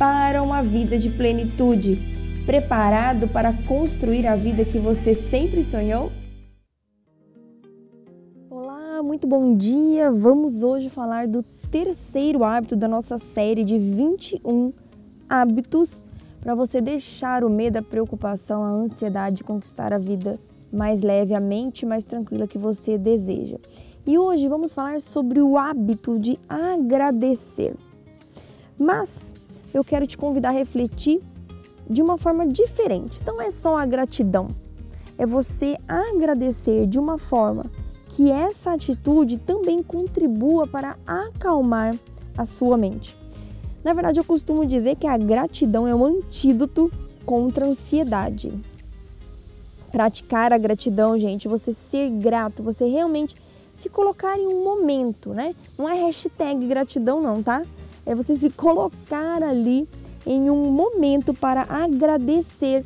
para uma vida de plenitude. Preparado para construir a vida que você sempre sonhou? Olá, muito bom dia! Vamos hoje falar do terceiro hábito da nossa série de 21 hábitos para você deixar o medo, a preocupação, a ansiedade de conquistar a vida mais leve, a mente mais tranquila que você deseja. E hoje vamos falar sobre o hábito de agradecer. Mas eu quero te convidar a refletir de uma forma diferente. Então, é só a gratidão, é você agradecer de uma forma que essa atitude também contribua para acalmar a sua mente. Na verdade, eu costumo dizer que a gratidão é um antídoto contra a ansiedade. Praticar a gratidão, gente, você ser grato, você realmente se colocar em um momento, né? Não é hashtag gratidão, não, tá? É você se colocar ali em um momento para agradecer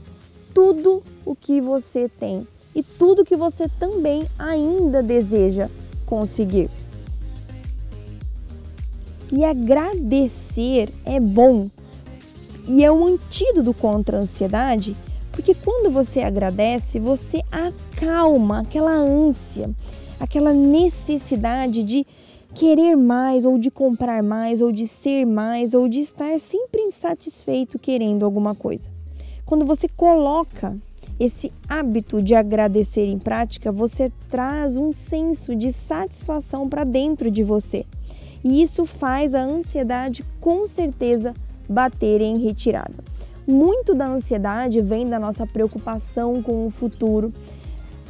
tudo o que você tem e tudo que você também ainda deseja conseguir. E agradecer é bom e é um antídoto contra a ansiedade, porque quando você agradece, você acalma aquela ânsia, aquela necessidade de querer mais, ou de comprar mais, ou de ser mais, ou de estar sempre insatisfeito querendo alguma coisa. Quando você coloca esse hábito de agradecer em prática, você traz um senso de satisfação para dentro de você. E isso faz a ansiedade com certeza bater em retirada. Muito da ansiedade vem da nossa preocupação com o futuro,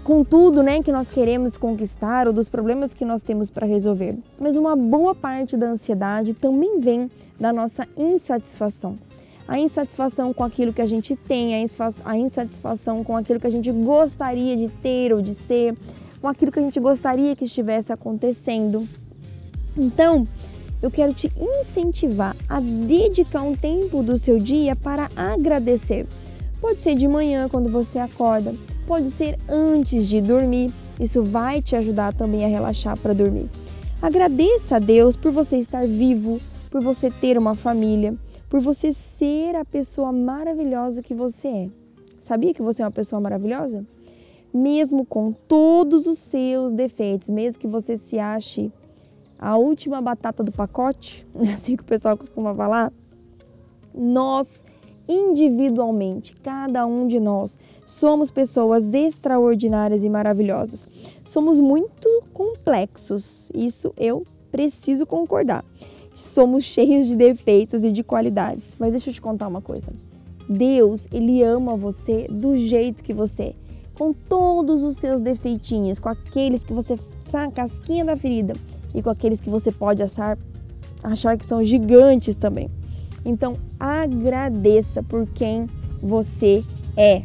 com tudo né, que nós queremos conquistar ou dos problemas que nós temos para resolver. Mas uma boa parte da ansiedade também vem da nossa insatisfação. A insatisfação com aquilo que a gente tem, a insatisfação com aquilo que a gente gostaria de ter ou de ser, com aquilo que a gente gostaria que estivesse acontecendo. Então, eu quero te incentivar a dedicar um tempo do seu dia para agradecer. Pode ser de manhã, quando você acorda, pode ser antes de dormir. Isso vai te ajudar também a relaxar para dormir. Agradeça a Deus por você estar vivo, por você ter uma família, por você ser a pessoa maravilhosa que você é. Sabia que você é uma pessoa maravilhosa? Mesmo com todos os seus defeitos, mesmo que você se ache a última batata do pacote, assim que o pessoal costuma falar, nós individualmente, cada um de nós. Somos pessoas extraordinárias e maravilhosas. Somos muito complexos, isso eu preciso concordar. Somos cheios de defeitos e de qualidades. Mas deixa eu te contar uma coisa. Deus, ele ama você do jeito que você é, com todos os seus defeitinhos, com aqueles que você sabe a casquinha da ferida e com aqueles que você pode achar, achar que são gigantes também. Então, agradeça por quem você é.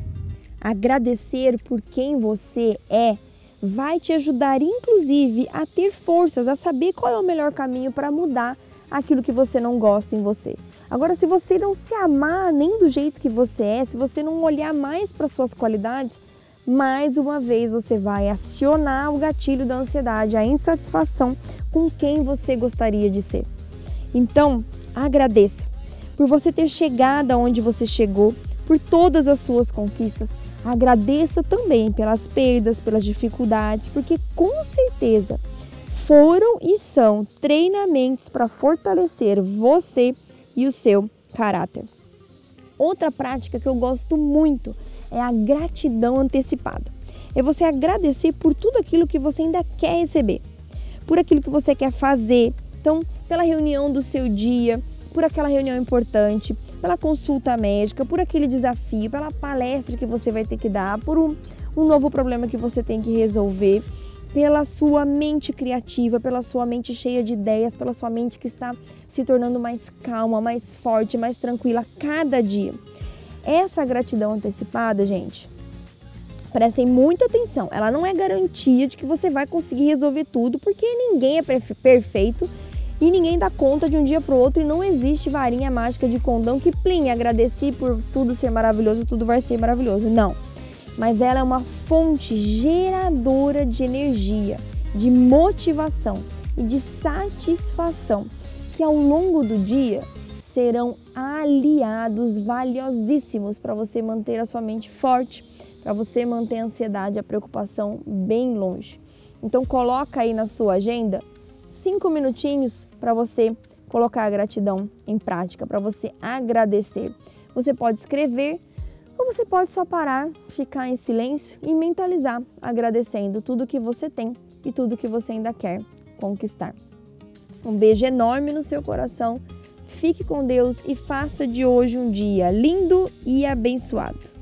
Agradecer por quem você é vai te ajudar, inclusive, a ter forças, a saber qual é o melhor caminho para mudar aquilo que você não gosta em você. Agora, se você não se amar nem do jeito que você é, se você não olhar mais para suas qualidades, mais uma vez você vai acionar o gatilho da ansiedade, a insatisfação com quem você gostaria de ser. Então, agradeça por você ter chegado aonde você chegou, por todas as suas conquistas. Agradeça também pelas perdas, pelas dificuldades, porque com certeza foram e são treinamentos para fortalecer você e o seu caráter. Outra prática que eu gosto muito é a gratidão antecipada. É você agradecer por tudo aquilo que você ainda quer receber, por aquilo que você quer fazer. Então, pela reunião do seu dia, por aquela reunião importante, pela consulta médica, por aquele desafio, pela palestra que você vai ter que dar, por um, um novo problema que você tem que resolver, pela sua mente criativa, pela sua mente cheia de ideias, pela sua mente que está se tornando mais calma, mais forte, mais tranquila cada dia. Essa gratidão antecipada, gente, prestem muita atenção. Ela não é garantia de que você vai conseguir resolver tudo, porque ninguém é perfeito e ninguém dá conta de um dia para o outro e não existe varinha mágica de condão que plim, agradeci por tudo ser maravilhoso, tudo vai ser maravilhoso. Não. Mas ela é uma fonte geradora de energia, de motivação e de satisfação que ao longo do dia serão aliados valiosíssimos para você manter a sua mente forte, para você manter a ansiedade, a preocupação bem longe. Então coloca aí na sua agenda cinco minutinhos para você colocar a gratidão em prática, para você agradecer. Você pode escrever ou você pode só parar, ficar em silêncio e mentalizar, agradecendo tudo que você tem e tudo que você ainda quer conquistar. Um beijo enorme no seu coração. Fique com Deus e faça de hoje um dia lindo e abençoado.